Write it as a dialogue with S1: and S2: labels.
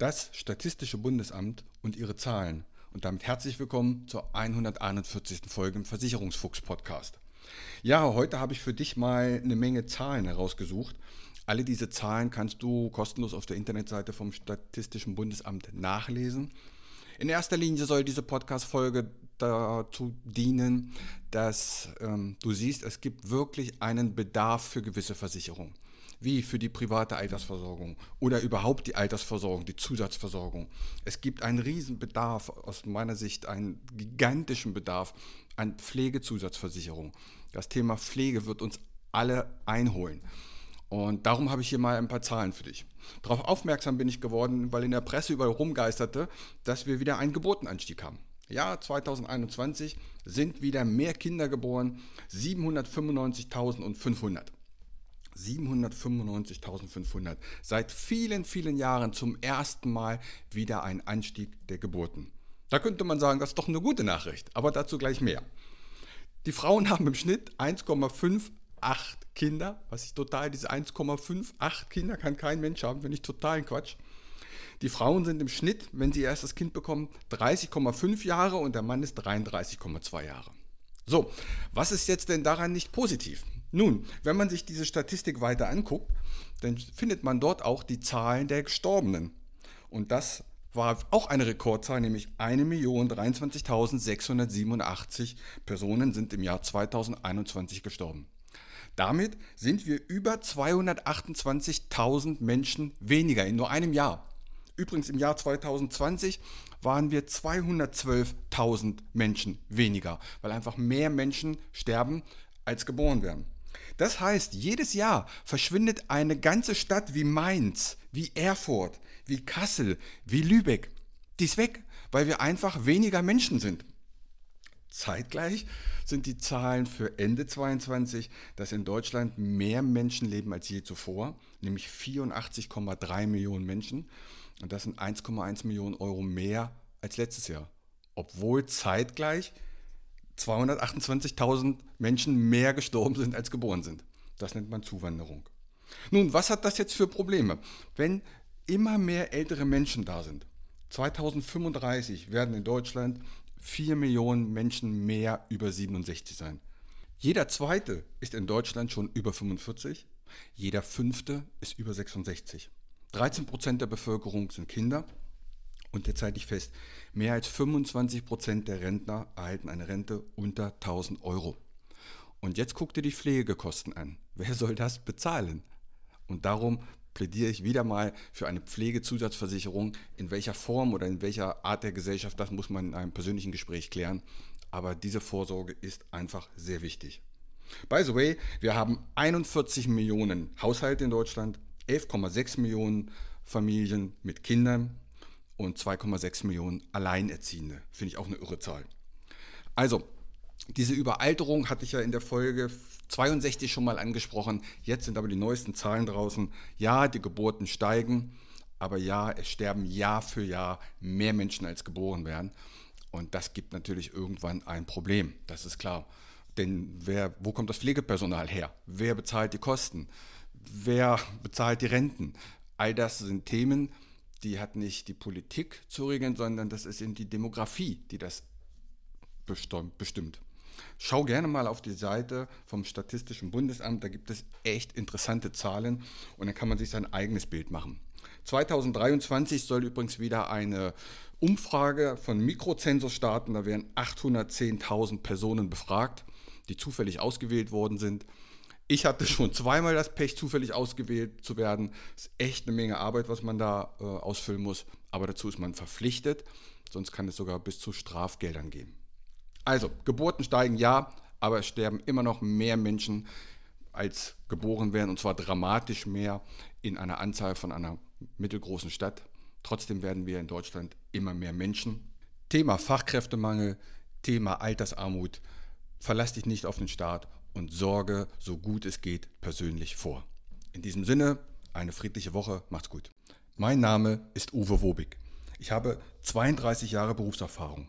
S1: Das Statistische Bundesamt und ihre Zahlen. Und damit herzlich willkommen zur 141. Folge im Versicherungsfuchs-Podcast. Ja, heute habe ich für dich mal eine Menge Zahlen herausgesucht. Alle diese Zahlen kannst du kostenlos auf der Internetseite vom Statistischen Bundesamt nachlesen. In erster Linie soll diese Podcast-Folge dazu dienen, dass ähm, du siehst, es gibt wirklich einen Bedarf für gewisse Versicherungen wie für die private Altersversorgung oder überhaupt die Altersversorgung, die Zusatzversorgung. Es gibt einen Riesenbedarf, aus meiner Sicht einen gigantischen Bedarf an Pflegezusatzversicherung. Das Thema Pflege wird uns alle einholen. Und darum habe ich hier mal ein paar Zahlen für dich. Darauf aufmerksam bin ich geworden, weil in der Presse überall rumgeisterte, dass wir wieder einen Geburtenanstieg haben. Ja, 2021 sind wieder mehr Kinder geboren, 795.500. 795.500. Seit vielen, vielen Jahren zum ersten Mal wieder ein Anstieg der Geburten. Da könnte man sagen, das ist doch eine gute Nachricht, aber dazu gleich mehr. Die Frauen haben im Schnitt 1,58 Kinder, was ich total, diese 1,58 Kinder kann kein Mensch haben, wenn ich totalen Quatsch. Die Frauen sind im Schnitt, wenn sie erst das Kind bekommen, 30,5 Jahre und der Mann ist 33,2 Jahre. So, was ist jetzt denn daran nicht positiv? Nun, wenn man sich diese Statistik weiter anguckt, dann findet man dort auch die Zahlen der Gestorbenen. Und das war auch eine Rekordzahl, nämlich 1.023.687 Personen sind im Jahr 2021 gestorben. Damit sind wir über 228.000 Menschen weniger in nur einem Jahr. Übrigens im Jahr 2020 waren wir 212.000 Menschen weniger, weil einfach mehr Menschen sterben, als geboren werden. Das heißt, jedes Jahr verschwindet eine ganze Stadt wie Mainz, wie Erfurt, wie Kassel, wie Lübeck. Die ist weg, weil wir einfach weniger Menschen sind. Zeitgleich sind die Zahlen für Ende 22, dass in Deutschland mehr Menschen leben als je zuvor, nämlich 84,3 Millionen Menschen. Und das sind 1,1 Millionen Euro mehr als letztes Jahr. Obwohl zeitgleich 228.000 Menschen mehr gestorben sind, als geboren sind. Das nennt man Zuwanderung. Nun, was hat das jetzt für Probleme? Wenn immer mehr ältere Menschen da sind, 2035 werden in Deutschland 4 Millionen Menschen mehr über 67 sein. Jeder zweite ist in Deutschland schon über 45, jeder fünfte ist über 66. 13 Prozent der Bevölkerung sind Kinder und jetzt halte ich fest, mehr als 25 Prozent der Rentner erhalten eine Rente unter 1000 Euro. Und jetzt guck dir die Pflegekosten an. Wer soll das bezahlen? Und darum plädiere ich wieder mal für eine Pflegezusatzversicherung. In welcher Form oder in welcher Art der Gesellschaft, das muss man in einem persönlichen Gespräch klären. Aber diese Vorsorge ist einfach sehr wichtig. By the way, wir haben 41 Millionen Haushalte in Deutschland, 11,6 Millionen Familien mit Kindern und 2,6 Millionen Alleinerziehende. Finde ich auch eine irre Zahl. Also, diese Überalterung hatte ich ja in der Folge 62 schon mal angesprochen. Jetzt sind aber die neuesten Zahlen draußen. Ja, die Geburten steigen, aber ja, es sterben Jahr für Jahr mehr Menschen als geboren werden. Und das gibt natürlich irgendwann ein Problem, das ist klar. Denn wer, wo kommt das Pflegepersonal her? Wer bezahlt die Kosten? Wer bezahlt die Renten? All das sind Themen, die hat nicht die Politik zu regeln, sondern das ist eben die Demografie, die das bestimmt. Schau gerne mal auf die Seite vom Statistischen Bundesamt, da gibt es echt interessante Zahlen und dann kann man sich sein eigenes Bild machen. 2023 soll übrigens wieder eine Umfrage von Mikrozensus starten, da werden 810.000 Personen befragt, die zufällig ausgewählt worden sind. Ich hatte schon zweimal das Pech, zufällig ausgewählt zu werden. Das ist echt eine Menge Arbeit, was man da äh, ausfüllen muss. Aber dazu ist man verpflichtet. Sonst kann es sogar bis zu Strafgeldern gehen. Also, Geburten steigen ja, aber es sterben immer noch mehr Menschen, als geboren werden. Und zwar dramatisch mehr in einer Anzahl von einer mittelgroßen Stadt. Trotzdem werden wir in Deutschland immer mehr Menschen. Thema Fachkräftemangel, Thema Altersarmut. Verlass dich nicht auf den Staat und sorge, so gut es geht, persönlich vor. In diesem Sinne, eine friedliche Woche. Macht's gut. Mein Name ist Uwe Wobig. Ich habe 32 Jahre Berufserfahrung.